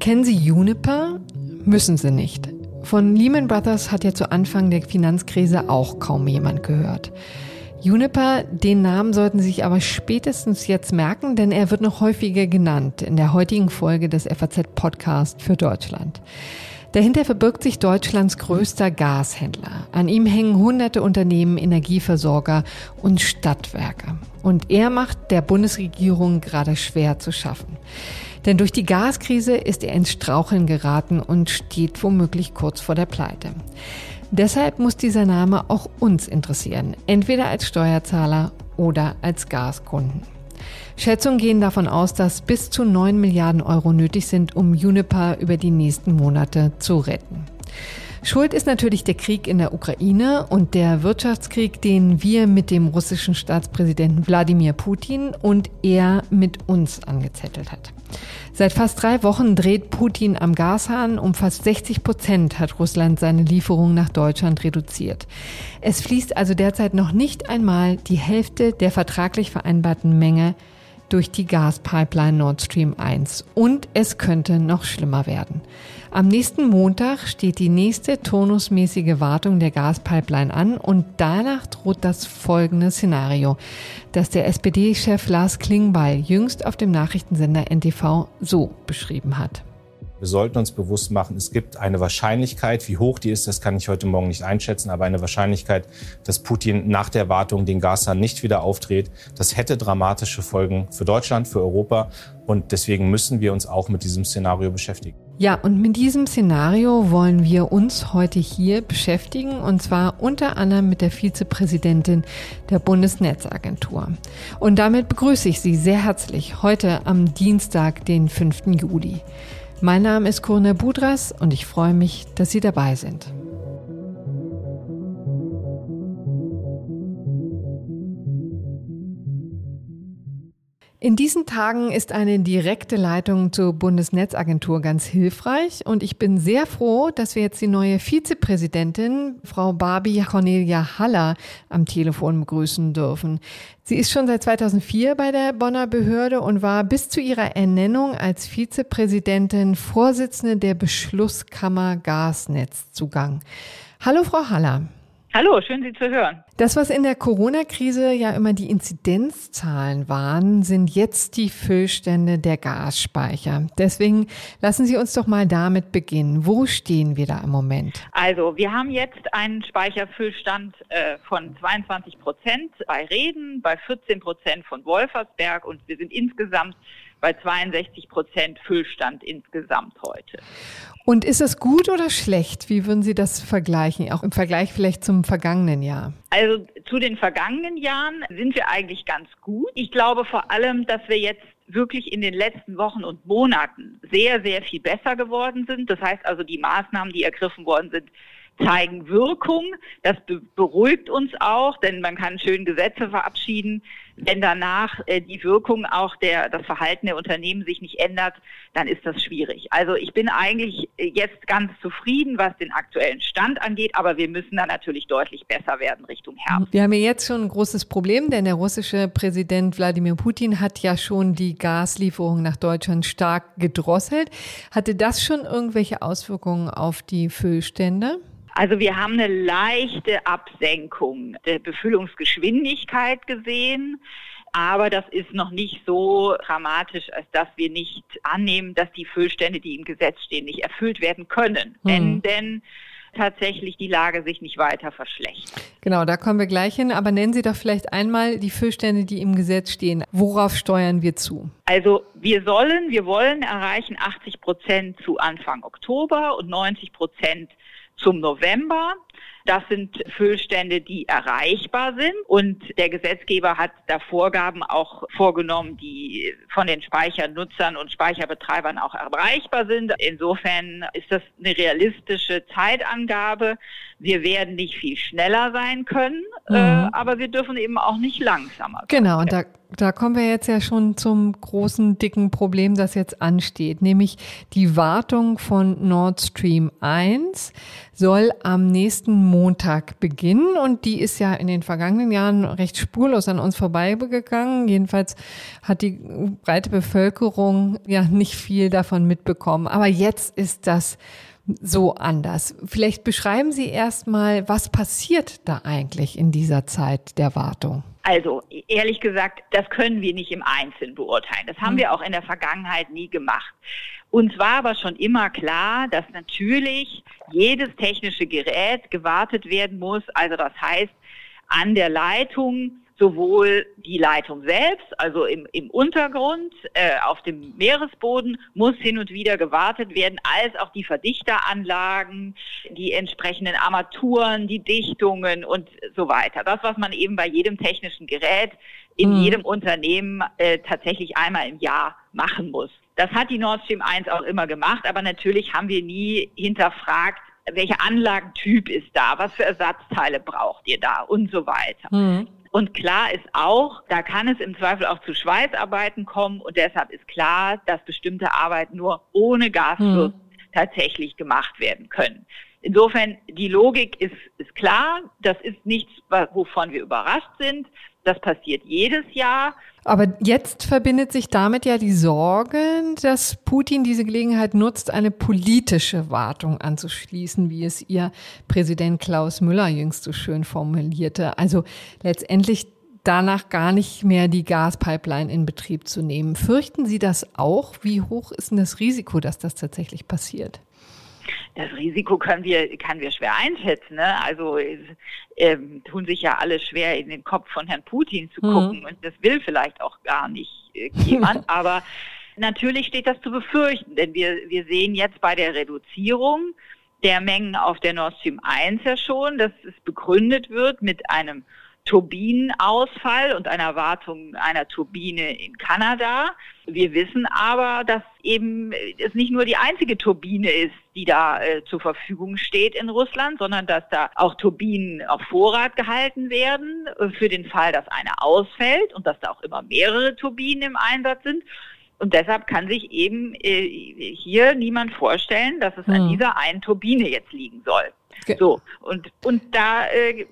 Kennen Sie Juniper? Müssen Sie nicht. Von Lehman Brothers hat ja zu Anfang der Finanzkrise auch kaum jemand gehört. Juniper, den Namen sollten Sie sich aber spätestens jetzt merken, denn er wird noch häufiger genannt in der heutigen Folge des FAZ Podcast für Deutschland. Dahinter verbirgt sich Deutschlands größter Gashändler. An ihm hängen hunderte Unternehmen, Energieversorger und Stadtwerke. Und er macht der Bundesregierung gerade schwer zu schaffen. Denn durch die Gaskrise ist er ins Straucheln geraten und steht womöglich kurz vor der Pleite. Deshalb muss dieser Name auch uns interessieren, entweder als Steuerzahler oder als Gaskunden. Schätzungen gehen davon aus, dass bis zu 9 Milliarden Euro nötig sind, um Juniper über die nächsten Monate zu retten. Schuld ist natürlich der Krieg in der Ukraine und der Wirtschaftskrieg, den wir mit dem russischen Staatspräsidenten Wladimir Putin und er mit uns angezettelt hat. Seit fast drei Wochen dreht Putin am Gashahn. Um fast 60 Prozent hat Russland seine Lieferungen nach Deutschland reduziert. Es fließt also derzeit noch nicht einmal die Hälfte der vertraglich vereinbarten Menge durch die Gaspipeline Nord Stream 1. Und es könnte noch schlimmer werden. Am nächsten Montag steht die nächste turnusmäßige Wartung der Gaspipeline an und danach droht das folgende Szenario, das der SPD-Chef Lars Klingbeil jüngst auf dem Nachrichtensender NTV so beschrieben hat. Wir sollten uns bewusst machen, es gibt eine Wahrscheinlichkeit, wie hoch die ist, das kann ich heute Morgen nicht einschätzen, aber eine Wahrscheinlichkeit, dass Putin nach der Wartung den Gashahn nicht wieder aufdreht. Das hätte dramatische Folgen für Deutschland, für Europa und deswegen müssen wir uns auch mit diesem Szenario beschäftigen. Ja, und mit diesem Szenario wollen wir uns heute hier beschäftigen und zwar unter anderem mit der Vizepräsidentin der Bundesnetzagentur. Und damit begrüße ich Sie sehr herzlich heute am Dienstag, den 5. Juli. Mein Name ist Kurne Budras und ich freue mich, dass Sie dabei sind. In diesen Tagen ist eine direkte Leitung zur Bundesnetzagentur ganz hilfreich und ich bin sehr froh, dass wir jetzt die neue Vizepräsidentin, Frau Barbie Cornelia Haller, am Telefon begrüßen dürfen. Sie ist schon seit 2004 bei der Bonner Behörde und war bis zu ihrer Ernennung als Vizepräsidentin Vorsitzende der Beschlusskammer Gasnetzzugang. Hallo, Frau Haller. Hallo, schön Sie zu hören. Das, was in der Corona-Krise ja immer die Inzidenzzahlen waren, sind jetzt die Füllstände der Gasspeicher. Deswegen lassen Sie uns doch mal damit beginnen. Wo stehen wir da im Moment? Also, wir haben jetzt einen Speicherfüllstand äh, von 22 Prozent bei Reden, bei 14 Prozent von Wolfersberg und wir sind insgesamt bei 62 Prozent Füllstand insgesamt heute. Und ist das gut oder schlecht? Wie würden Sie das vergleichen? Auch im Vergleich vielleicht zum vergangenen Jahr? Also zu den vergangenen Jahren sind wir eigentlich ganz gut. Ich glaube vor allem, dass wir jetzt wirklich in den letzten Wochen und Monaten sehr, sehr viel besser geworden sind. Das heißt also, die Maßnahmen, die ergriffen worden sind, zeigen Wirkung. Das beruhigt uns auch, denn man kann schön Gesetze verabschieden. Wenn danach äh, die Wirkung auch der, das Verhalten der Unternehmen sich nicht ändert, dann ist das schwierig. Also ich bin eigentlich äh, jetzt ganz zufrieden, was den aktuellen Stand angeht, aber wir müssen da natürlich deutlich besser werden Richtung Herbst. Wir haben ja jetzt schon ein großes Problem, denn der russische Präsident Wladimir Putin hat ja schon die Gaslieferungen nach Deutschland stark gedrosselt. Hatte das schon irgendwelche Auswirkungen auf die Füllstände? Also wir haben eine leichte Absenkung der Befüllungsgeschwindigkeit gesehen. Aber das ist noch nicht so dramatisch, als dass wir nicht annehmen, dass die Füllstände, die im Gesetz stehen, nicht erfüllt werden können. Mhm. Wenn denn tatsächlich die Lage sich nicht weiter verschlechtert. Genau, da kommen wir gleich hin. Aber nennen Sie doch vielleicht einmal die Füllstände, die im Gesetz stehen. Worauf steuern wir zu? Also wir sollen, wir wollen erreichen 80 Prozent zu Anfang Oktober und 90 Prozent zum November. Das sind Füllstände, die erreichbar sind. Und der Gesetzgeber hat da Vorgaben auch vorgenommen, die von den Speichernutzern und Speicherbetreibern auch erreichbar sind. Insofern ist das eine realistische Zeitangabe. Wir werden nicht viel schneller sein können, äh, mhm. äh, aber wir dürfen eben auch nicht langsamer sein. Genau, und da da kommen wir jetzt ja schon zum großen, dicken Problem, das jetzt ansteht, nämlich die Wartung von Nord Stream 1 soll am nächsten Montag beginnen und die ist ja in den vergangenen Jahren recht spurlos an uns vorbeigegangen. Jedenfalls hat die breite Bevölkerung ja nicht viel davon mitbekommen. Aber jetzt ist das so anders. Vielleicht beschreiben Sie erstmal, was passiert da eigentlich in dieser Zeit der Wartung? Also ehrlich gesagt, das können wir nicht im Einzelnen beurteilen. Das haben hm. wir auch in der Vergangenheit nie gemacht. Uns war aber schon immer klar, dass natürlich jedes technische Gerät gewartet werden muss. Also das heißt, an der Leitung sowohl die Leitung selbst, also im, im Untergrund, äh, auf dem Meeresboden, muss hin und wieder gewartet werden, als auch die Verdichteranlagen, die entsprechenden Armaturen, die Dichtungen und so weiter. Das, was man eben bei jedem technischen Gerät in mhm. jedem Unternehmen äh, tatsächlich einmal im Jahr machen muss. Das hat die Nord Stream 1 auch immer gemacht, aber natürlich haben wir nie hinterfragt, welcher Anlagentyp ist da, was für Ersatzteile braucht ihr da und so weiter. Mhm. Und klar ist auch, da kann es im Zweifel auch zu Schweißarbeiten kommen und deshalb ist klar, dass bestimmte Arbeiten nur ohne Gasfluss hm. tatsächlich gemacht werden können. Insofern, die Logik ist, ist klar. Das ist nichts, wovon wir überrascht sind. Das passiert jedes Jahr. Aber jetzt verbindet sich damit ja die Sorge, dass Putin diese Gelegenheit nutzt, eine politische Wartung anzuschließen, wie es ihr Präsident Klaus Müller jüngst so schön formulierte. Also letztendlich danach gar nicht mehr die Gaspipeline in Betrieb zu nehmen. Fürchten Sie das auch? Wie hoch ist denn das Risiko, dass das tatsächlich passiert? Das Risiko können wir, kann wir schwer einschätzen. Ne? Also äh, tun sich ja alle schwer, in den Kopf von Herrn Putin zu mhm. gucken. Und das will vielleicht auch gar nicht äh, jemand. aber natürlich steht das zu befürchten, denn wir, wir sehen jetzt bei der Reduzierung der Mengen auf der Nord Stream 1 ja schon, dass es begründet wird mit einem Turbinenausfall und einer Wartung einer Turbine in Kanada. Wir wissen aber, dass eben es nicht nur die einzige Turbine ist, die da äh, zur Verfügung steht in Russland, sondern dass da auch Turbinen auf Vorrat gehalten werden äh, für den Fall, dass eine ausfällt und dass da auch immer mehrere Turbinen im Einsatz sind. Und deshalb kann sich eben äh, hier niemand vorstellen, dass es an hm. dieser einen Turbine jetzt liegen soll. So, und, und da äh,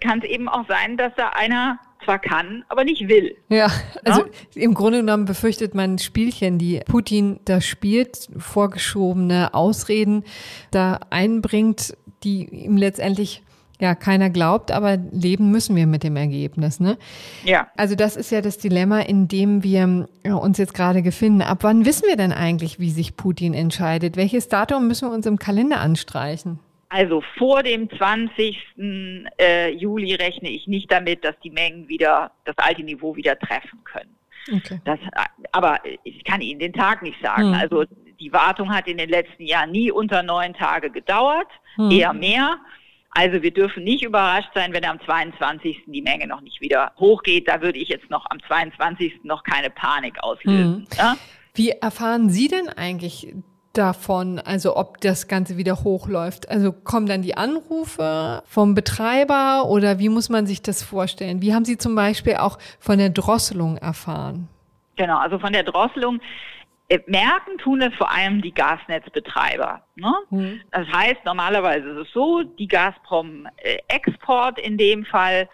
kann es eben auch sein, dass da einer zwar kann, aber nicht will. Ja, also ja? im Grunde genommen befürchtet man Spielchen, die Putin da spielt, vorgeschobene Ausreden da einbringt, die ihm letztendlich ja keiner glaubt, aber leben müssen wir mit dem Ergebnis, ne? Ja. Also das ist ja das Dilemma, in dem wir uns jetzt gerade befinden. Ab wann wissen wir denn eigentlich, wie sich Putin entscheidet? Welches Datum müssen wir uns im Kalender anstreichen? Also vor dem 20. Äh, Juli rechne ich nicht damit, dass die Mengen wieder das alte Niveau wieder treffen können. Okay. Das, aber ich kann Ihnen den Tag nicht sagen. Hm. Also die Wartung hat in den letzten Jahren nie unter neun Tage gedauert, hm. eher mehr. Also wir dürfen nicht überrascht sein, wenn am 22. die Menge noch nicht wieder hochgeht. Da würde ich jetzt noch am 22. noch keine Panik auslösen. Hm. Ja? Wie erfahren Sie denn eigentlich davon, also ob das Ganze wieder hochläuft? Also kommen dann die Anrufe vom Betreiber oder wie muss man sich das vorstellen? Wie haben Sie zum Beispiel auch von der Drosselung erfahren? Genau, also von der Drosselung äh, merken tun es vor allem die Gasnetzbetreiber. Ne? Mhm. Das heißt, normalerweise ist es so, die Gazprom äh, Export in dem Fall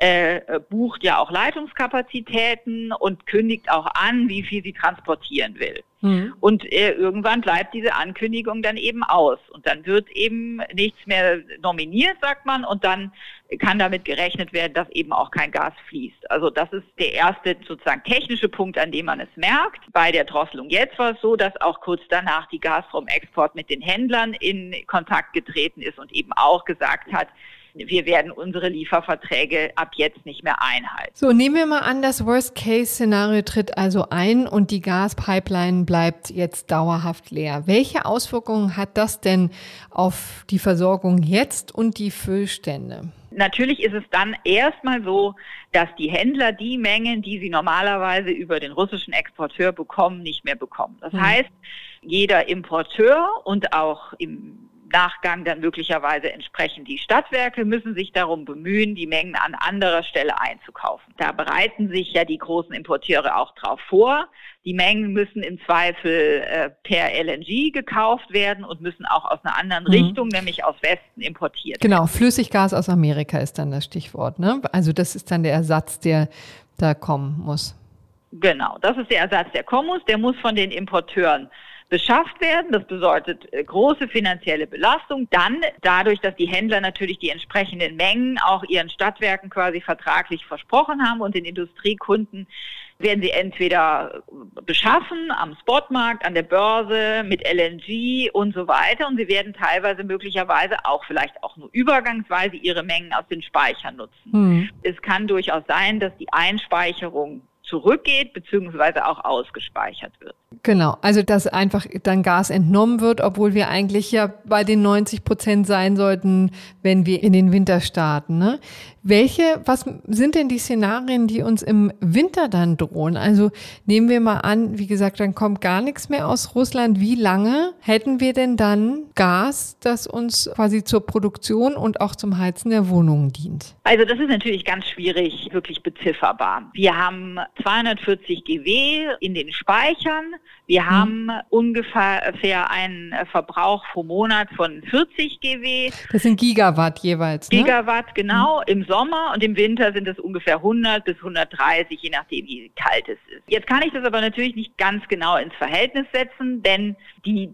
äh, bucht ja auch Leitungskapazitäten und kündigt auch an, wie viel sie transportieren will. Mhm. Und äh, irgendwann bleibt diese Ankündigung dann eben aus. Und dann wird eben nichts mehr nominiert, sagt man, und dann kann damit gerechnet werden, dass eben auch kein Gas fließt. Also das ist der erste sozusagen technische Punkt, an dem man es merkt. Bei der Drosselung jetzt war es so, dass auch kurz danach die Gazprom Export mit den Händlern in Kontakt getreten ist und eben auch gesagt hat, wir werden unsere Lieferverträge ab jetzt nicht mehr einhalten. So, nehmen wir mal an, das Worst-Case-Szenario tritt also ein und die Gaspipeline bleibt jetzt dauerhaft leer. Welche Auswirkungen hat das denn auf die Versorgung jetzt und die Füllstände? Natürlich ist es dann erstmal so, dass die Händler die Mengen, die sie normalerweise über den russischen Exporteur bekommen, nicht mehr bekommen. Das mhm. heißt, jeder Importeur und auch im Nachgang dann möglicherweise entsprechend die Stadtwerke müssen sich darum bemühen, die Mengen an anderer Stelle einzukaufen. Da bereiten sich ja die großen Importeure auch drauf vor. Die Mengen müssen im Zweifel äh, per LNG gekauft werden und müssen auch aus einer anderen mhm. Richtung, nämlich aus Westen, importiert werden. Genau, Flüssiggas aus Amerika ist dann das Stichwort. Ne? Also das ist dann der Ersatz, der da kommen muss. Genau, das ist der Ersatz, der kommen muss. Der muss von den Importeuren beschafft werden. Das bedeutet äh, große finanzielle Belastung. Dann dadurch, dass die Händler natürlich die entsprechenden Mengen auch ihren Stadtwerken quasi vertraglich versprochen haben und den Industriekunden werden sie entweder beschaffen am Spotmarkt, an der Börse, mit LNG und so weiter. Und sie werden teilweise möglicherweise auch vielleicht auch nur übergangsweise ihre Mengen aus den Speichern nutzen. Mhm. Es kann durchaus sein, dass die Einspeicherung zurückgeht beziehungsweise auch ausgespeichert wird. Genau, also dass einfach dann Gas entnommen wird, obwohl wir eigentlich ja bei den 90 Prozent sein sollten, wenn wir in den Winter starten. Ne? Welche, was sind denn die Szenarien, die uns im Winter dann drohen? Also nehmen wir mal an, wie gesagt, dann kommt gar nichts mehr aus Russland. Wie lange hätten wir denn dann Gas, das uns quasi zur Produktion und auch zum Heizen der Wohnungen dient? Also das ist natürlich ganz schwierig, wirklich bezifferbar. Wir haben 240 GW in den Speichern. Wir hm. haben ungefähr einen Verbrauch pro Monat von 40 GW. Das sind Gigawatt jeweils. Ne? Gigawatt, genau. Hm. Im Sommer und im Winter sind es ungefähr 100 bis 130, je nachdem, wie kalt es ist. Jetzt kann ich das aber natürlich nicht ganz genau ins Verhältnis setzen, denn die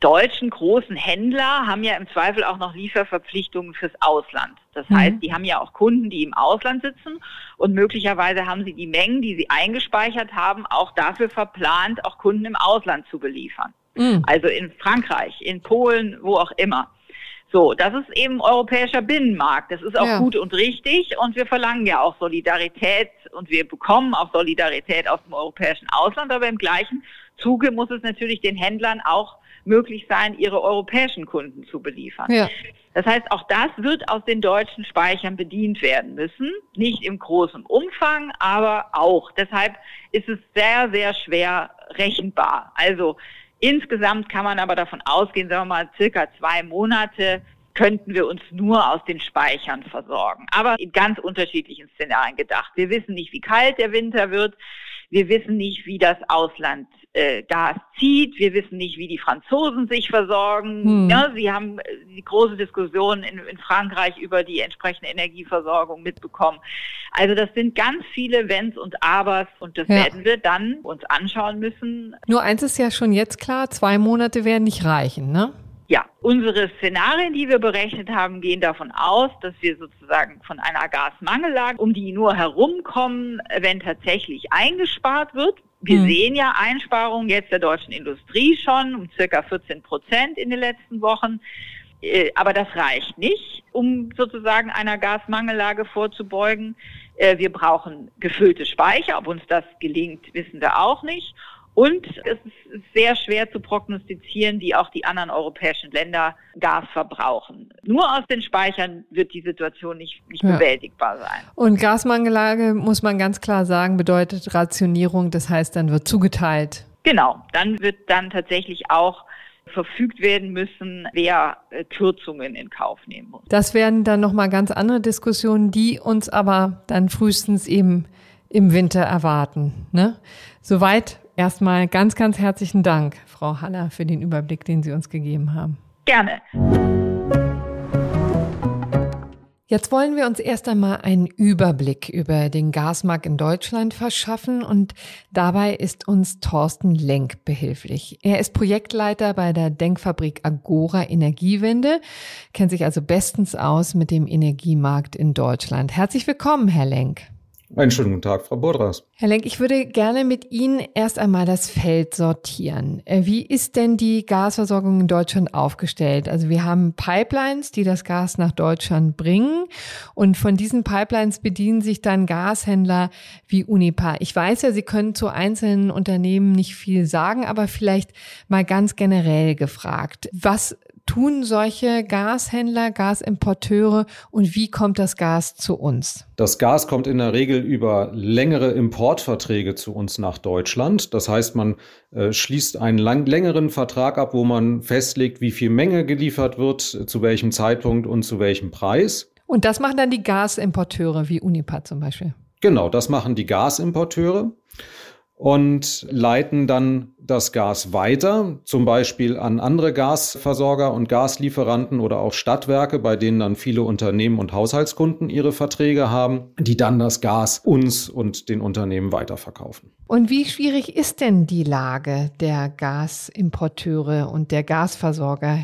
deutschen großen Händler haben ja im Zweifel auch noch Lieferverpflichtungen fürs Ausland. Das mhm. heißt, die haben ja auch Kunden, die im Ausland sitzen und möglicherweise haben sie die Mengen, die sie eingespeichert haben, auch dafür verplant, auch Kunden im Ausland zu beliefern. Mhm. Also in Frankreich, in Polen, wo auch immer. So, das ist eben europäischer Binnenmarkt. Das ist auch ja. gut und richtig und wir verlangen ja auch Solidarität und wir bekommen auch Solidarität aus dem europäischen Ausland, aber im gleichen Zuge muss es natürlich den Händlern auch möglich sein, ihre europäischen Kunden zu beliefern. Ja. Das heißt, auch das wird aus den deutschen Speichern bedient werden müssen. Nicht im großen Umfang, aber auch. Deshalb ist es sehr, sehr schwer rechenbar. Also insgesamt kann man aber davon ausgehen, sagen wir mal, circa zwei Monate könnten wir uns nur aus den Speichern versorgen. Aber in ganz unterschiedlichen Szenarien gedacht. Wir wissen nicht, wie kalt der Winter wird. Wir wissen nicht, wie das Ausland äh, Gas zieht. Wir wissen nicht, wie die Franzosen sich versorgen. Hm. Ja, sie haben äh, die große Diskussion in, in, Frankreich über die entsprechende Energieversorgung mitbekommen. Also das sind ganz viele Wenns und Abers und das ja. werden wir dann uns anschauen müssen. Nur eins ist ja schon jetzt klar, zwei Monate werden nicht reichen, ne? Ja, unsere Szenarien, die wir berechnet haben, gehen davon aus, dass wir sozusagen von einer Gasmangellage um die nur herumkommen, wenn tatsächlich eingespart wird. Wir mhm. sehen ja Einsparungen jetzt der deutschen Industrie schon um circa 14 Prozent in den letzten Wochen. Äh, aber das reicht nicht, um sozusagen einer Gasmangellage vorzubeugen. Äh, wir brauchen gefüllte Speicher. Ob uns das gelingt, wissen wir auch nicht. Und es ist sehr schwer zu prognostizieren, wie auch die anderen europäischen Länder Gas verbrauchen. Nur aus den Speichern wird die Situation nicht, nicht ja. bewältigbar sein. Und Gasmangellage, muss man ganz klar sagen, bedeutet Rationierung. Das heißt, dann wird zugeteilt. Genau. Dann wird dann tatsächlich auch verfügt werden müssen, wer äh, Kürzungen in Kauf nehmen muss. Das werden dann nochmal ganz andere Diskussionen, die uns aber dann frühestens eben im Winter erwarten. Ne? Soweit erstmal ganz, ganz herzlichen Dank, Frau Haller, für den Überblick, den Sie uns gegeben haben. Gerne. Jetzt wollen wir uns erst einmal einen Überblick über den Gasmarkt in Deutschland verschaffen und dabei ist uns Thorsten Lenk behilflich. Er ist Projektleiter bei der Denkfabrik Agora Energiewende, kennt sich also bestens aus mit dem Energiemarkt in Deutschland. Herzlich willkommen, Herr Lenk. Einen schönen guten Tag, Frau Bordras. Herr Lenk, ich würde gerne mit Ihnen erst einmal das Feld sortieren. Äh, wie ist denn die Gasversorgung in Deutschland aufgestellt? Also wir haben Pipelines, die das Gas nach Deutschland bringen und von diesen Pipelines bedienen sich dann Gashändler wie Unipa. Ich weiß ja, Sie können zu einzelnen Unternehmen nicht viel sagen, aber vielleicht mal ganz generell gefragt. Was tun solche Gashändler, Gasimporteure und wie kommt das Gas zu uns? Das Gas kommt in der Regel über längere Importverträge zu uns nach Deutschland. Das heißt, man äh, schließt einen lang, längeren Vertrag ab, wo man festlegt, wie viel Menge geliefert wird, zu welchem Zeitpunkt und zu welchem Preis. Und das machen dann die Gasimporteure wie Unipa zum Beispiel. Genau, das machen die Gasimporteure und leiten dann das Gas weiter, zum Beispiel an andere Gasversorger und Gaslieferanten oder auch Stadtwerke, bei denen dann viele Unternehmen und Haushaltskunden ihre Verträge haben, die dann das Gas uns und den Unternehmen weiterverkaufen. Und wie schwierig ist denn die Lage der Gasimporteure und der Gasversorger?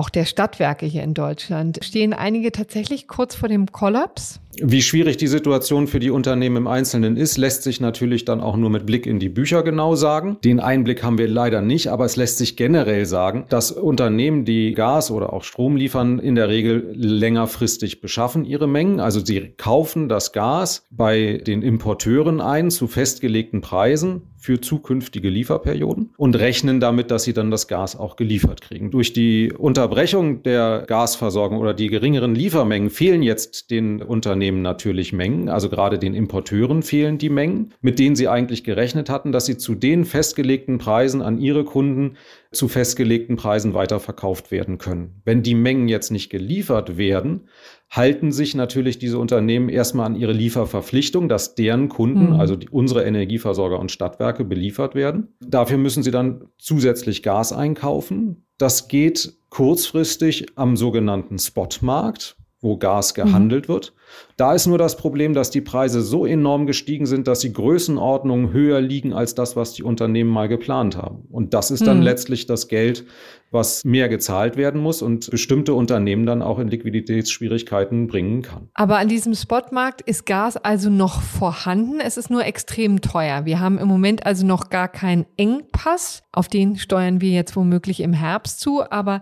auch der Stadtwerke hier in Deutschland. Stehen einige tatsächlich kurz vor dem Kollaps? Wie schwierig die Situation für die Unternehmen im Einzelnen ist, lässt sich natürlich dann auch nur mit Blick in die Bücher genau sagen. Den Einblick haben wir leider nicht, aber es lässt sich generell sagen, dass Unternehmen, die Gas oder auch Strom liefern, in der Regel längerfristig beschaffen ihre Mengen. Also sie kaufen das Gas bei den Importeuren ein zu festgelegten Preisen für zukünftige Lieferperioden und rechnen damit, dass sie dann das Gas auch geliefert kriegen. Durch die Unterbrechung der Gasversorgung oder die geringeren Liefermengen fehlen jetzt den Unternehmen natürlich Mengen, also gerade den Importeuren fehlen die Mengen, mit denen sie eigentlich gerechnet hatten, dass sie zu den festgelegten Preisen an ihre Kunden zu festgelegten Preisen weiterverkauft werden können. Wenn die Mengen jetzt nicht geliefert werden, halten sich natürlich diese Unternehmen erstmal an ihre Lieferverpflichtung, dass deren Kunden, mhm. also die, unsere Energieversorger und Stadtwerke, beliefert werden. Dafür müssen sie dann zusätzlich Gas einkaufen. Das geht kurzfristig am sogenannten Spotmarkt wo Gas gehandelt mhm. wird. Da ist nur das Problem, dass die Preise so enorm gestiegen sind, dass die Größenordnungen höher liegen als das, was die Unternehmen mal geplant haben. Und das ist dann mhm. letztlich das Geld, was mehr gezahlt werden muss und bestimmte Unternehmen dann auch in Liquiditätsschwierigkeiten bringen kann. Aber an diesem Spotmarkt ist Gas also noch vorhanden. Es ist nur extrem teuer. Wir haben im Moment also noch gar keinen Engpass. Auf den steuern wir jetzt womöglich im Herbst zu. Aber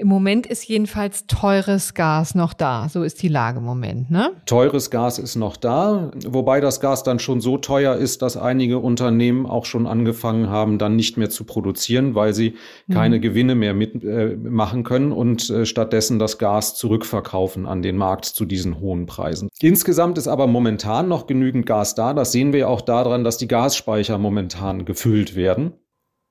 im Moment ist jedenfalls teures Gas noch da. So ist die Lage im Moment, ne? Teures Gas ist noch da, wobei das Gas dann schon so teuer ist, dass einige Unternehmen auch schon angefangen haben, dann nicht mehr zu produzieren, weil sie mhm. keine Gewinne mehr mitmachen äh, können und äh, stattdessen das Gas zurückverkaufen an den Markt zu diesen hohen Preisen. Insgesamt ist aber momentan noch genügend Gas da. Das sehen wir auch daran, dass die Gasspeicher momentan gefüllt werden.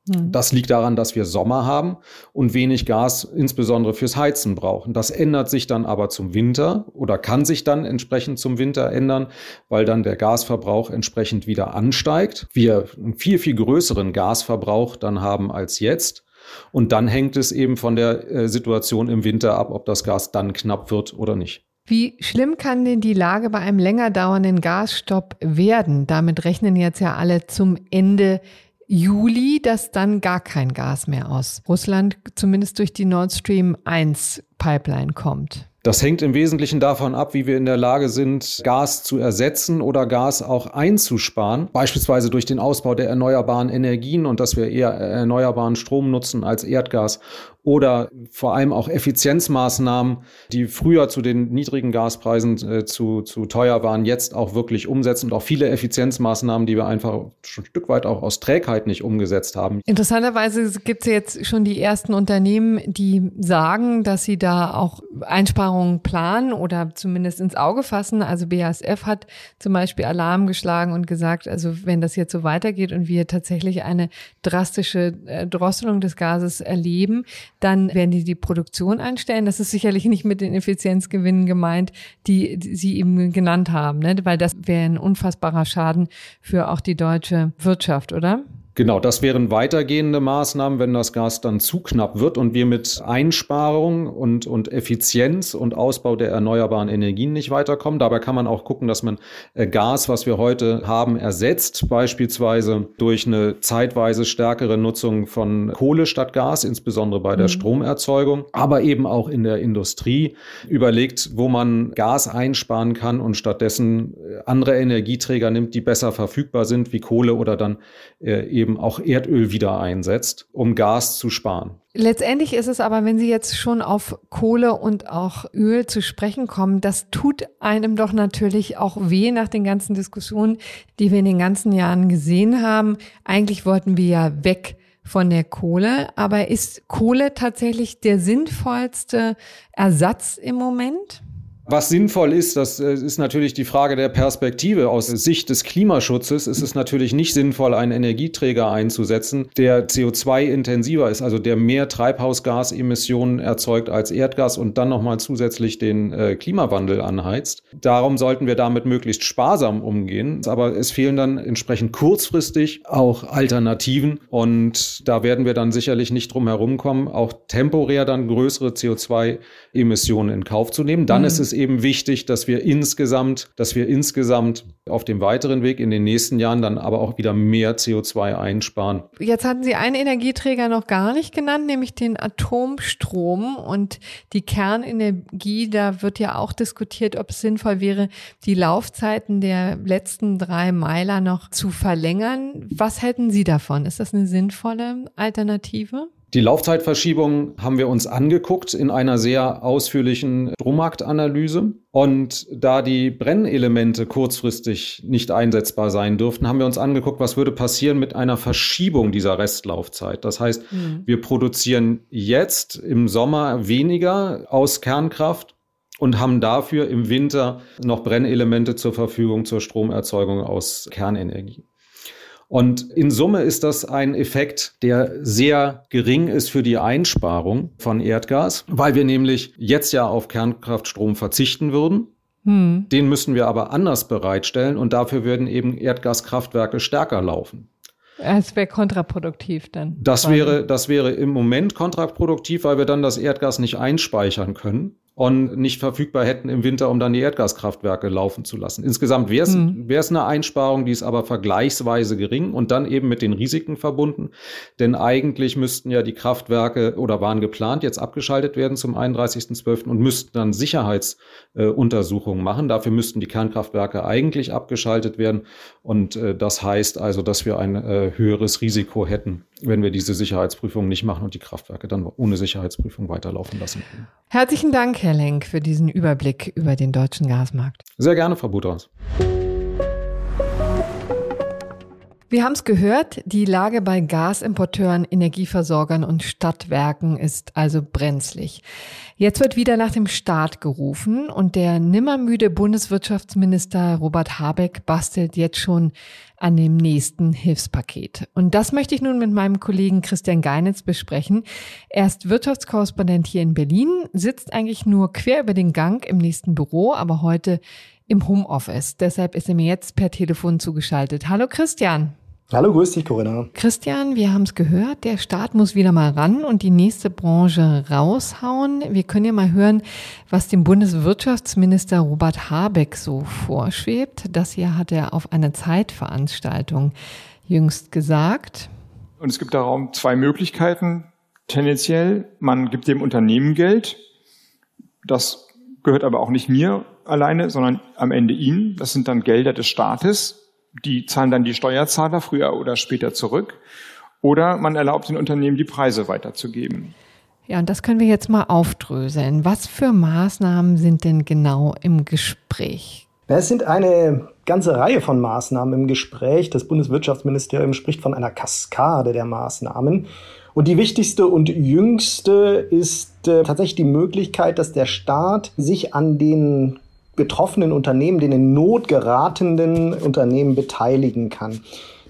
Hm. Das liegt daran, dass wir Sommer haben und wenig Gas insbesondere fürs Heizen brauchen. Das ändert sich dann aber zum Winter oder kann sich dann entsprechend zum Winter ändern, weil dann der Gasverbrauch entsprechend wieder ansteigt. Wir einen viel, viel größeren Gasverbrauch dann haben als jetzt. Und dann hängt es eben von der äh, Situation im Winter ab, ob das Gas dann knapp wird oder nicht. Wie schlimm kann denn die Lage bei einem länger dauernden Gasstopp werden? Damit rechnen jetzt ja alle zum Ende Juli, dass dann gar kein Gas mehr aus Russland, zumindest durch die Nord Stream 1 Pipeline kommt. Das hängt im Wesentlichen davon ab, wie wir in der Lage sind, Gas zu ersetzen oder Gas auch einzusparen, beispielsweise durch den Ausbau der erneuerbaren Energien und dass wir eher erneuerbaren Strom nutzen als Erdgas oder vor allem auch Effizienzmaßnahmen, die früher zu den niedrigen Gaspreisen äh, zu, zu teuer waren, jetzt auch wirklich umsetzen und auch viele Effizienzmaßnahmen, die wir einfach schon ein Stück weit auch aus Trägheit nicht umgesetzt haben. Interessanterweise gibt es jetzt schon die ersten Unternehmen, die sagen, dass sie da auch Einsparungen planen oder zumindest ins Auge fassen. Also BASF hat zum Beispiel Alarm geschlagen und gesagt, also wenn das jetzt so weitergeht und wir tatsächlich eine drastische äh, Drosselung des Gases erleben, dann werden die die Produktion einstellen. Das ist sicherlich nicht mit den Effizienzgewinnen gemeint, die, Sie eben genannt haben, ne? weil das wäre ein unfassbarer Schaden für auch die deutsche Wirtschaft, oder? Genau, das wären weitergehende Maßnahmen, wenn das Gas dann zu knapp wird und wir mit Einsparung und, und Effizienz und Ausbau der erneuerbaren Energien nicht weiterkommen. Dabei kann man auch gucken, dass man äh, Gas, was wir heute haben, ersetzt, beispielsweise durch eine zeitweise stärkere Nutzung von Kohle statt Gas, insbesondere bei der mhm. Stromerzeugung, aber eben auch in der Industrie überlegt, wo man Gas einsparen kann und stattdessen äh, andere Energieträger nimmt, die besser verfügbar sind, wie Kohle oder dann äh, eben auch Erdöl wieder einsetzt, um Gas zu sparen. Letztendlich ist es aber, wenn Sie jetzt schon auf Kohle und auch Öl zu sprechen kommen, das tut einem doch natürlich auch weh nach den ganzen Diskussionen, die wir in den ganzen Jahren gesehen haben. Eigentlich wollten wir ja weg von der Kohle. Aber ist Kohle tatsächlich der sinnvollste Ersatz im Moment? Was sinnvoll ist, das äh, ist natürlich die Frage der Perspektive. Aus Sicht des Klimaschutzes ist es natürlich nicht sinnvoll, einen Energieträger einzusetzen, der CO2-intensiver ist, also der mehr Treibhausgasemissionen erzeugt als Erdgas und dann nochmal zusätzlich den äh, Klimawandel anheizt. Darum sollten wir damit möglichst sparsam umgehen. Aber es fehlen dann entsprechend kurzfristig auch Alternativen und da werden wir dann sicherlich nicht drum herum kommen, auch temporär dann größere CO2-Emissionen in Kauf zu nehmen. Dann mhm. ist es eben wichtig, dass wir insgesamt, dass wir insgesamt auf dem weiteren Weg in den nächsten Jahren dann aber auch wieder mehr CO2 einsparen. Jetzt hatten Sie einen Energieträger noch gar nicht genannt, nämlich den Atomstrom und die Kernenergie. Da wird ja auch diskutiert, ob es sinnvoll wäre, die Laufzeiten der letzten drei Meiler noch zu verlängern. Was hätten Sie davon? Ist das eine sinnvolle Alternative? Die Laufzeitverschiebung haben wir uns angeguckt in einer sehr ausführlichen Strommarktanalyse. Und da die Brennelemente kurzfristig nicht einsetzbar sein dürften, haben wir uns angeguckt, was würde passieren mit einer Verschiebung dieser Restlaufzeit. Das heißt, mhm. wir produzieren jetzt im Sommer weniger aus Kernkraft und haben dafür im Winter noch Brennelemente zur Verfügung zur Stromerzeugung aus Kernenergie. Und in Summe ist das ein Effekt, der sehr gering ist für die Einsparung von Erdgas, weil wir nämlich jetzt ja auf Kernkraftstrom verzichten würden. Hm. Den müssen wir aber anders bereitstellen und dafür würden eben Erdgaskraftwerke stärker laufen. Es wäre kontraproduktiv dann. Das wäre, das wäre im Moment kontraproduktiv, weil wir dann das Erdgas nicht einspeichern können und nicht verfügbar hätten im Winter, um dann die Erdgaskraftwerke laufen zu lassen. Insgesamt wäre es hm. eine Einsparung, die ist aber vergleichsweise gering und dann eben mit den Risiken verbunden. Denn eigentlich müssten ja die Kraftwerke oder waren geplant, jetzt abgeschaltet werden zum 31.12. und müssten dann Sicherheitsuntersuchungen äh, machen. Dafür müssten die Kernkraftwerke eigentlich abgeschaltet werden. Und äh, das heißt also, dass wir ein äh, höheres Risiko hätten, wenn wir diese Sicherheitsprüfung nicht machen und die Kraftwerke dann ohne Sicherheitsprüfung weiterlaufen lassen. Herzlichen Dank, Herr Lenk, für diesen Überblick über den deutschen Gasmarkt. Sehr gerne, Frau Butthaus. Wir haben es gehört, die Lage bei Gasimporteuren, Energieversorgern und Stadtwerken ist also brenzlig. Jetzt wird wieder nach dem Staat gerufen und der nimmermüde Bundeswirtschaftsminister Robert Habeck bastelt jetzt schon an dem nächsten Hilfspaket. Und das möchte ich nun mit meinem Kollegen Christian Geinitz besprechen. Er ist Wirtschaftskorrespondent hier in Berlin, sitzt eigentlich nur quer über den Gang im nächsten Büro, aber heute im Homeoffice. Deshalb ist er mir jetzt per Telefon zugeschaltet. Hallo Christian. Hallo, grüß dich, Corinna. Christian, wir haben es gehört, der Staat muss wieder mal ran und die nächste Branche raushauen. Wir können ja mal hören, was dem Bundeswirtschaftsminister Robert Habeck so vorschwebt. Das hier hat er auf einer Zeitveranstaltung jüngst gesagt. Und es gibt darum zwei Möglichkeiten. Tendenziell, man gibt dem Unternehmen Geld. Das gehört aber auch nicht mir alleine, sondern am Ende Ihnen. Das sind dann Gelder des Staates die zahlen dann die Steuerzahler früher oder später zurück. Oder man erlaubt den Unternehmen, die Preise weiterzugeben. Ja, und das können wir jetzt mal aufdröseln. Was für Maßnahmen sind denn genau im Gespräch? Es sind eine ganze Reihe von Maßnahmen im Gespräch. Das Bundeswirtschaftsministerium spricht von einer Kaskade der Maßnahmen. Und die wichtigste und jüngste ist äh, tatsächlich die Möglichkeit, dass der Staat sich an den betroffenen Unternehmen, den in Not geratenden Unternehmen beteiligen kann.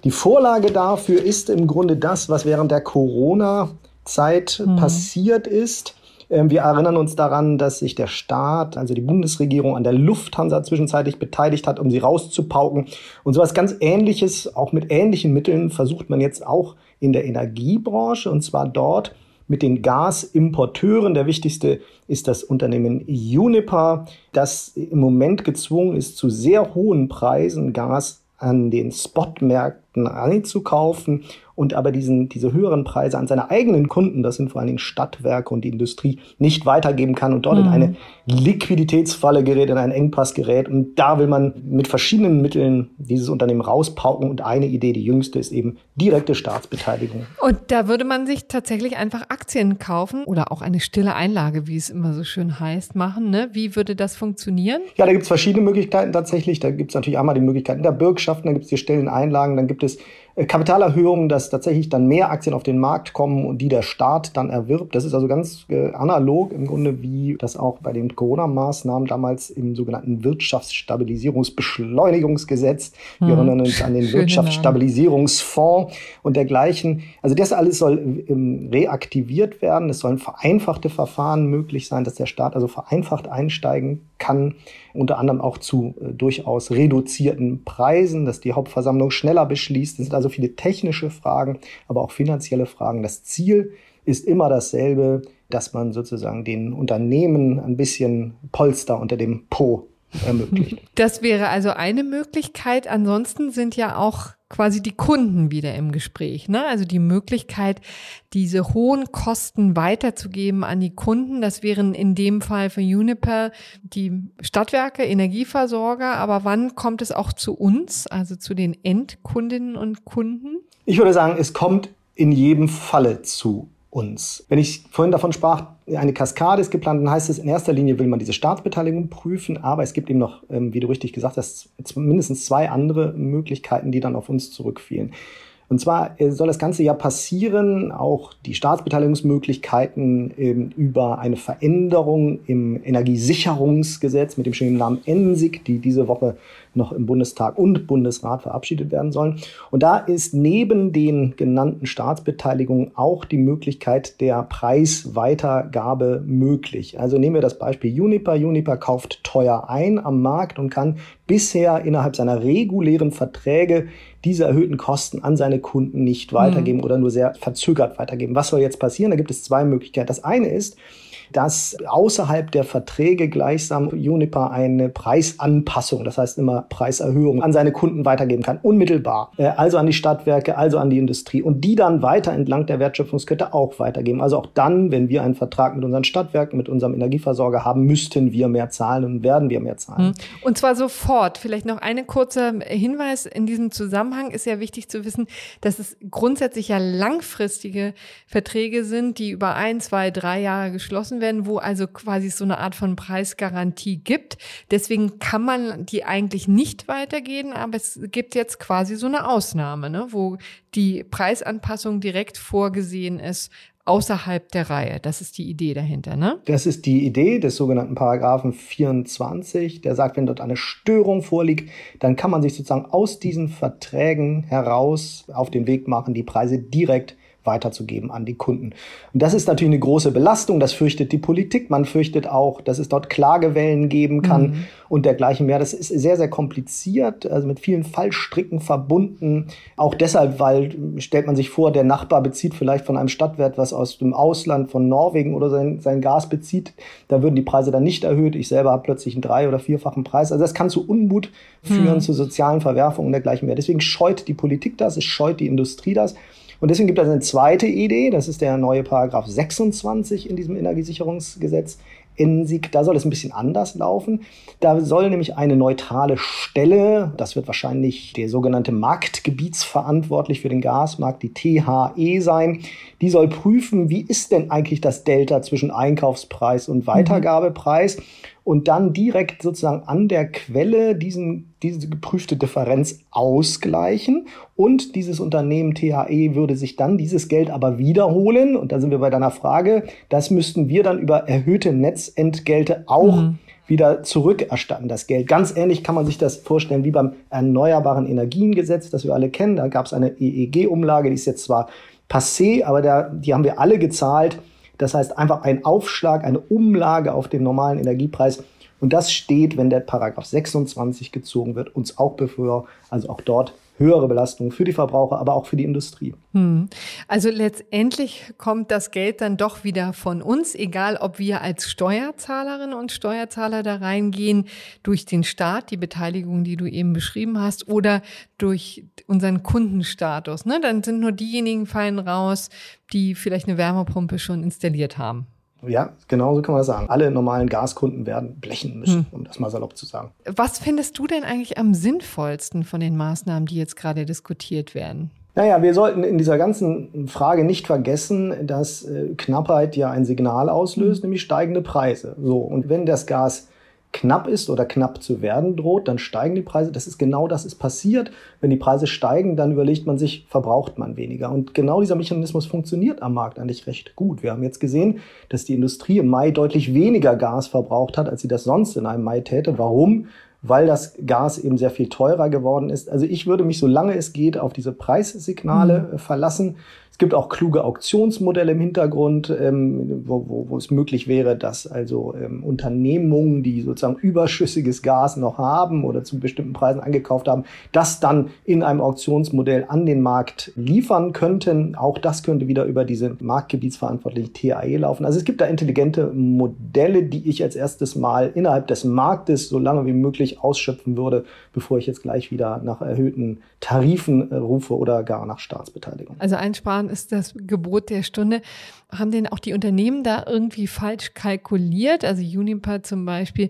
Die Vorlage dafür ist im Grunde das, was während der Corona-Zeit mhm. passiert ist. Ähm, wir erinnern uns daran, dass sich der Staat, also die Bundesregierung, an der Lufthansa zwischenzeitlich beteiligt hat, um sie rauszupauken. Und sowas ganz Ähnliches, auch mit ähnlichen Mitteln, versucht man jetzt auch in der Energiebranche. Und zwar dort, mit den Gasimporteuren. Der wichtigste ist das Unternehmen Uniper, das im Moment gezwungen ist, zu sehr hohen Preisen Gas an den Spotmärkten einzukaufen und aber diesen, diese höheren Preise an seine eigenen Kunden, das sind vor allen Dingen Stadtwerke und die Industrie, nicht weitergeben kann und dort mhm. in eine Liquiditätsfalle gerät, in einen Engpass gerät. Und da will man mit verschiedenen Mitteln dieses Unternehmen rauspauken. Und eine Idee, die jüngste, ist eben direkte Staatsbeteiligung. Und da würde man sich tatsächlich einfach Aktien kaufen oder auch eine stille Einlage, wie es immer so schön heißt, machen. Ne? Wie würde das funktionieren? Ja, da gibt es verschiedene Möglichkeiten tatsächlich. Da gibt es natürlich einmal die Möglichkeiten der Bürgschaften, da gibt es die stillen Einlagen, dann gibt es Kapitalerhöhungen, dass tatsächlich dann mehr Aktien auf den Markt kommen und die der Staat dann erwirbt. Das ist also ganz äh, analog im Grunde, wie das auch bei den Corona-Maßnahmen damals im sogenannten Wirtschaftsstabilisierungsbeschleunigungsgesetz. Hm. Wir erinnern uns an den Wirtschaftsstabilisierungsfonds und dergleichen. Also das alles soll ähm, reaktiviert werden. Es sollen vereinfachte Verfahren möglich sein, dass der Staat also vereinfacht einsteigen kann, unter anderem auch zu äh, durchaus reduzierten Preisen, dass die Hauptversammlung schneller beschließt. Es sind also viele technische Fragen, aber auch finanzielle Fragen. Das Ziel ist immer dasselbe, dass man sozusagen den Unternehmen ein bisschen Polster unter dem Po ermöglicht. Das wäre also eine Möglichkeit. Ansonsten sind ja auch quasi die Kunden wieder im Gespräch. Ne? Also die Möglichkeit, diese hohen Kosten weiterzugeben an die Kunden. Das wären in dem Fall für Uniper die Stadtwerke, Energieversorger. Aber wann kommt es auch zu uns, also zu den Endkundinnen und Kunden? Ich würde sagen, es kommt in jedem Falle zu uns. Wenn ich vorhin davon sprach, eine Kaskade ist geplant, dann heißt es, in erster Linie will man diese Staatsbeteiligung prüfen, aber es gibt eben noch, ähm, wie du richtig gesagt hast, mindestens zwei andere Möglichkeiten, die dann auf uns zurückfielen. Und zwar äh, soll das Ganze ja passieren, auch die Staatsbeteiligungsmöglichkeiten ähm, über eine Veränderung im Energiesicherungsgesetz mit dem schönen Namen ENSIG, die diese Woche noch im Bundestag und Bundesrat verabschiedet werden sollen. Und da ist neben den genannten Staatsbeteiligungen auch die Möglichkeit der Preisweitergabe möglich. Also nehmen wir das Beispiel Uniper. Uniper kauft teuer ein am Markt und kann bisher innerhalb seiner regulären Verträge diese erhöhten Kosten an seine Kunden nicht weitergeben mhm. oder nur sehr verzögert weitergeben. Was soll jetzt passieren? Da gibt es zwei Möglichkeiten. Das eine ist, dass außerhalb der Verträge gleichsam Juniper eine Preisanpassung, das heißt immer Preiserhöhung, an seine Kunden weitergeben kann, unmittelbar. Äh, also an die Stadtwerke, also an die Industrie. Und die dann weiter entlang der Wertschöpfungskette auch weitergeben. Also auch dann, wenn wir einen Vertrag mit unseren Stadtwerken, mit unserem Energieversorger haben, müssten wir mehr zahlen und werden wir mehr zahlen. Hm. Und zwar sofort. Vielleicht noch eine kurze Hinweis in diesem Zusammenhang ist ja wichtig zu wissen, dass es grundsätzlich ja langfristige Verträge sind, die über ein, zwei, drei Jahre geschlossen werden, wo also quasi so eine Art von Preisgarantie gibt. Deswegen kann man die eigentlich nicht weitergehen, aber es gibt jetzt quasi so eine Ausnahme, ne, wo die Preisanpassung direkt vorgesehen ist außerhalb der Reihe. Das ist die Idee dahinter, ne? Das ist die Idee des sogenannten Paragraphen 24, der sagt, wenn dort eine Störung vorliegt, dann kann man sich sozusagen aus diesen Verträgen heraus auf den Weg machen, die Preise direkt weiterzugeben an die Kunden. Und das ist natürlich eine große Belastung. Das fürchtet die Politik. Man fürchtet auch, dass es dort Klagewellen geben kann mhm. und dergleichen mehr. Das ist sehr, sehr kompliziert, also mit vielen Fallstricken verbunden. Auch deshalb, weil stellt man sich vor, der Nachbar bezieht vielleicht von einem Stadtwert was aus dem Ausland, von Norwegen oder sein, sein Gas bezieht. Da würden die Preise dann nicht erhöht. Ich selber habe plötzlich einen drei- oder vierfachen Preis. Also das kann zu Unmut führen, mhm. zu sozialen Verwerfungen und dergleichen mehr. Deswegen scheut die Politik das, es scheut die Industrie das. Und deswegen gibt es eine zweite Idee, das ist der neue Paragraph 26 in diesem Energiesicherungsgesetz. ENSIG, da soll es ein bisschen anders laufen. Da soll nämlich eine neutrale Stelle, das wird wahrscheinlich der sogenannte Marktgebietsverantwortlich für den Gasmarkt, die THE sein, die soll prüfen, wie ist denn eigentlich das Delta zwischen Einkaufspreis und Weitergabepreis und dann direkt sozusagen an der Quelle diesen, diese geprüfte Differenz ausgleichen. Und dieses Unternehmen THE würde sich dann dieses Geld aber wiederholen. Und da sind wir bei deiner Frage. Das müssten wir dann über erhöhte Netzentgelte auch mhm. wieder zurückerstatten, das Geld. Ganz ähnlich kann man sich das vorstellen wie beim Erneuerbaren Energiengesetz, das wir alle kennen. Da gab es eine EEG-Umlage, die ist jetzt zwar passé, aber da, die haben wir alle gezahlt das heißt einfach ein Aufschlag, eine Umlage auf den normalen Energiepreis. Und das steht, wenn der Paragraph 26 gezogen wird, uns auch bevor, also auch dort höhere Belastungen für die Verbraucher, aber auch für die Industrie. Hm. Also letztendlich kommt das Geld dann doch wieder von uns, egal ob wir als Steuerzahlerinnen und Steuerzahler da reingehen, durch den Staat, die Beteiligung, die du eben beschrieben hast, oder durch unseren Kundenstatus. Ne? Dann sind nur diejenigen fallen raus, die vielleicht eine Wärmepumpe schon installiert haben. Ja, genau so kann man das sagen. Alle normalen Gaskunden werden blechen müssen, hm. um das mal salopp zu sagen. Was findest du denn eigentlich am sinnvollsten von den Maßnahmen, die jetzt gerade diskutiert werden? Naja, wir sollten in dieser ganzen Frage nicht vergessen, dass äh, Knappheit ja ein Signal auslöst, hm. nämlich steigende Preise. So, und wenn das Gas knapp ist oder knapp zu werden droht, dann steigen die Preise. Das ist genau das ist passiert. Wenn die Preise steigen, dann überlegt man sich, verbraucht man weniger. Und genau dieser Mechanismus funktioniert am Markt eigentlich recht gut. Wir haben jetzt gesehen, dass die Industrie im Mai deutlich weniger Gas verbraucht hat, als sie das sonst in einem Mai täte. Warum? weil das Gas eben sehr viel teurer geworden ist. Also ich würde mich, solange es geht, auf diese Preissignale mhm. verlassen gibt auch kluge Auktionsmodelle im Hintergrund, ähm, wo, wo, wo es möglich wäre, dass also ähm, Unternehmungen, die sozusagen überschüssiges Gas noch haben oder zu bestimmten Preisen angekauft haben, das dann in einem Auktionsmodell an den Markt liefern könnten. Auch das könnte wieder über diese marktgebietsverantwortliche TAE laufen. Also es gibt da intelligente Modelle, die ich als erstes Mal innerhalb des Marktes so lange wie möglich ausschöpfen würde, bevor ich jetzt gleich wieder nach erhöhten Tarifen äh, rufe oder gar nach Staatsbeteiligung. Also einsparen ist das Gebot der Stunde. Haben denn auch die Unternehmen da irgendwie falsch kalkuliert? Also Uniper zum Beispiel,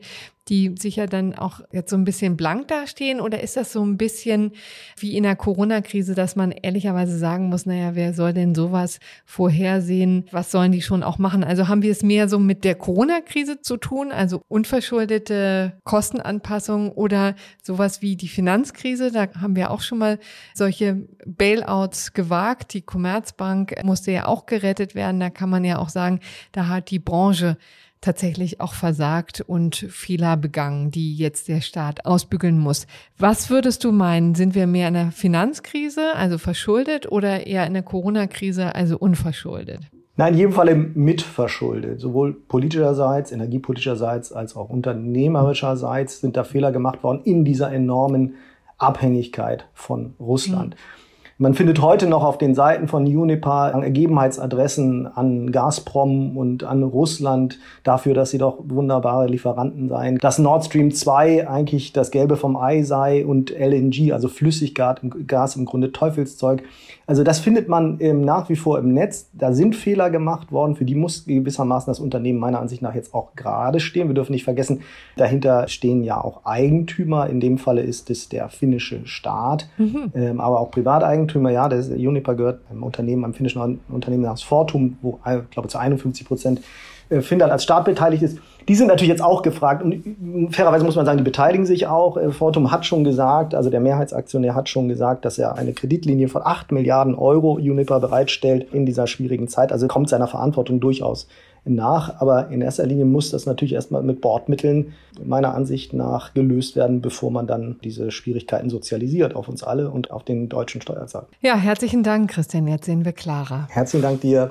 die sicher dann auch jetzt so ein bisschen blank dastehen? Oder ist das so ein bisschen wie in der Corona-Krise, dass man ehrlicherweise sagen muss, naja, wer soll denn sowas vorhersehen? Was sollen die schon auch machen? Also haben wir es mehr so mit der Corona-Krise zu tun, also unverschuldete Kostenanpassungen oder sowas wie die Finanzkrise? Da haben wir auch schon mal solche Bailouts gewagt. Die Commerzbank musste ja auch gerettet werden. Da kann man ja auch sagen, da hat die Branche tatsächlich auch versagt und Fehler begangen, die jetzt der Staat ausbügeln muss. Was würdest du meinen? Sind wir mehr in einer Finanzkrise, also verschuldet, oder eher in der Corona-Krise, also unverschuldet? Nein, in jedem Fall mitverschuldet. Sowohl politischerseits, energiepolitischerseits als auch unternehmerischerseits sind da Fehler gemacht worden in dieser enormen Abhängigkeit von Russland. Mhm. Man findet heute noch auf den Seiten von Unipa Ergebenheitsadressen an Gazprom und an Russland dafür, dass sie doch wunderbare Lieferanten seien. Dass Nord Stream 2 eigentlich das Gelbe vom Ei sei und LNG, also Flüssiggas im Grunde Teufelszeug. Also das findet man ähm, nach wie vor im Netz. Da sind Fehler gemacht worden, für die muss gewissermaßen das Unternehmen meiner Ansicht nach jetzt auch gerade stehen. Wir dürfen nicht vergessen, dahinter stehen ja auch Eigentümer. In dem Falle ist es der finnische Staat, mhm. ähm, aber auch Privateigentümer. Ja, das Uniper gehört einem Unternehmen, einem finnischen Unternehmen namens Fortum, wo ich äh, glaube zu 51 Prozent äh, Finnland als Staat beteiligt ist. Die sind natürlich jetzt auch gefragt und äh, fairerweise muss man sagen, die beteiligen sich auch. Fortum hat schon gesagt, also der Mehrheitsaktionär hat schon gesagt, dass er eine Kreditlinie von 8 Milliarden Euro Uniper bereitstellt in dieser schwierigen Zeit. Also kommt seiner Verantwortung durchaus nach. Aber in erster Linie muss das natürlich erstmal mit Bordmitteln meiner Ansicht nach gelöst werden, bevor man dann diese Schwierigkeiten sozialisiert auf uns alle und auf den deutschen Steuerzahler. Ja, herzlichen Dank, Christian. Jetzt sehen wir klarer. Herzlichen Dank dir.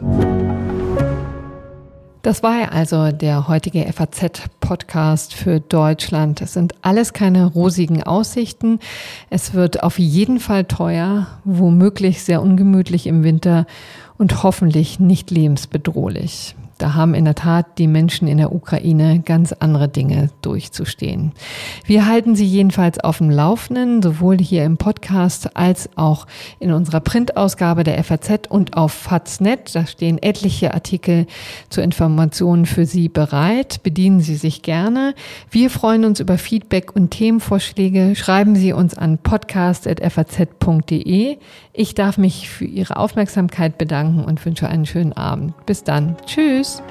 Das war also der heutige FAZ-Podcast für Deutschland. Es sind alles keine rosigen Aussichten. Es wird auf jeden Fall teuer, womöglich sehr ungemütlich im Winter und hoffentlich nicht lebensbedrohlich. Da haben in der Tat die Menschen in der Ukraine ganz andere Dinge durchzustehen. Wir halten Sie jedenfalls auf dem Laufenden, sowohl hier im Podcast als auch in unserer Printausgabe der FAZ und auf Faznet. Da stehen etliche Artikel zu Informationen für Sie bereit. Bedienen Sie sich gerne. Wir freuen uns über Feedback und Themenvorschläge. Schreiben Sie uns an podcast.faz.de. Ich darf mich für Ihre Aufmerksamkeit bedanken und wünsche einen schönen Abend. Bis dann. Tschüss.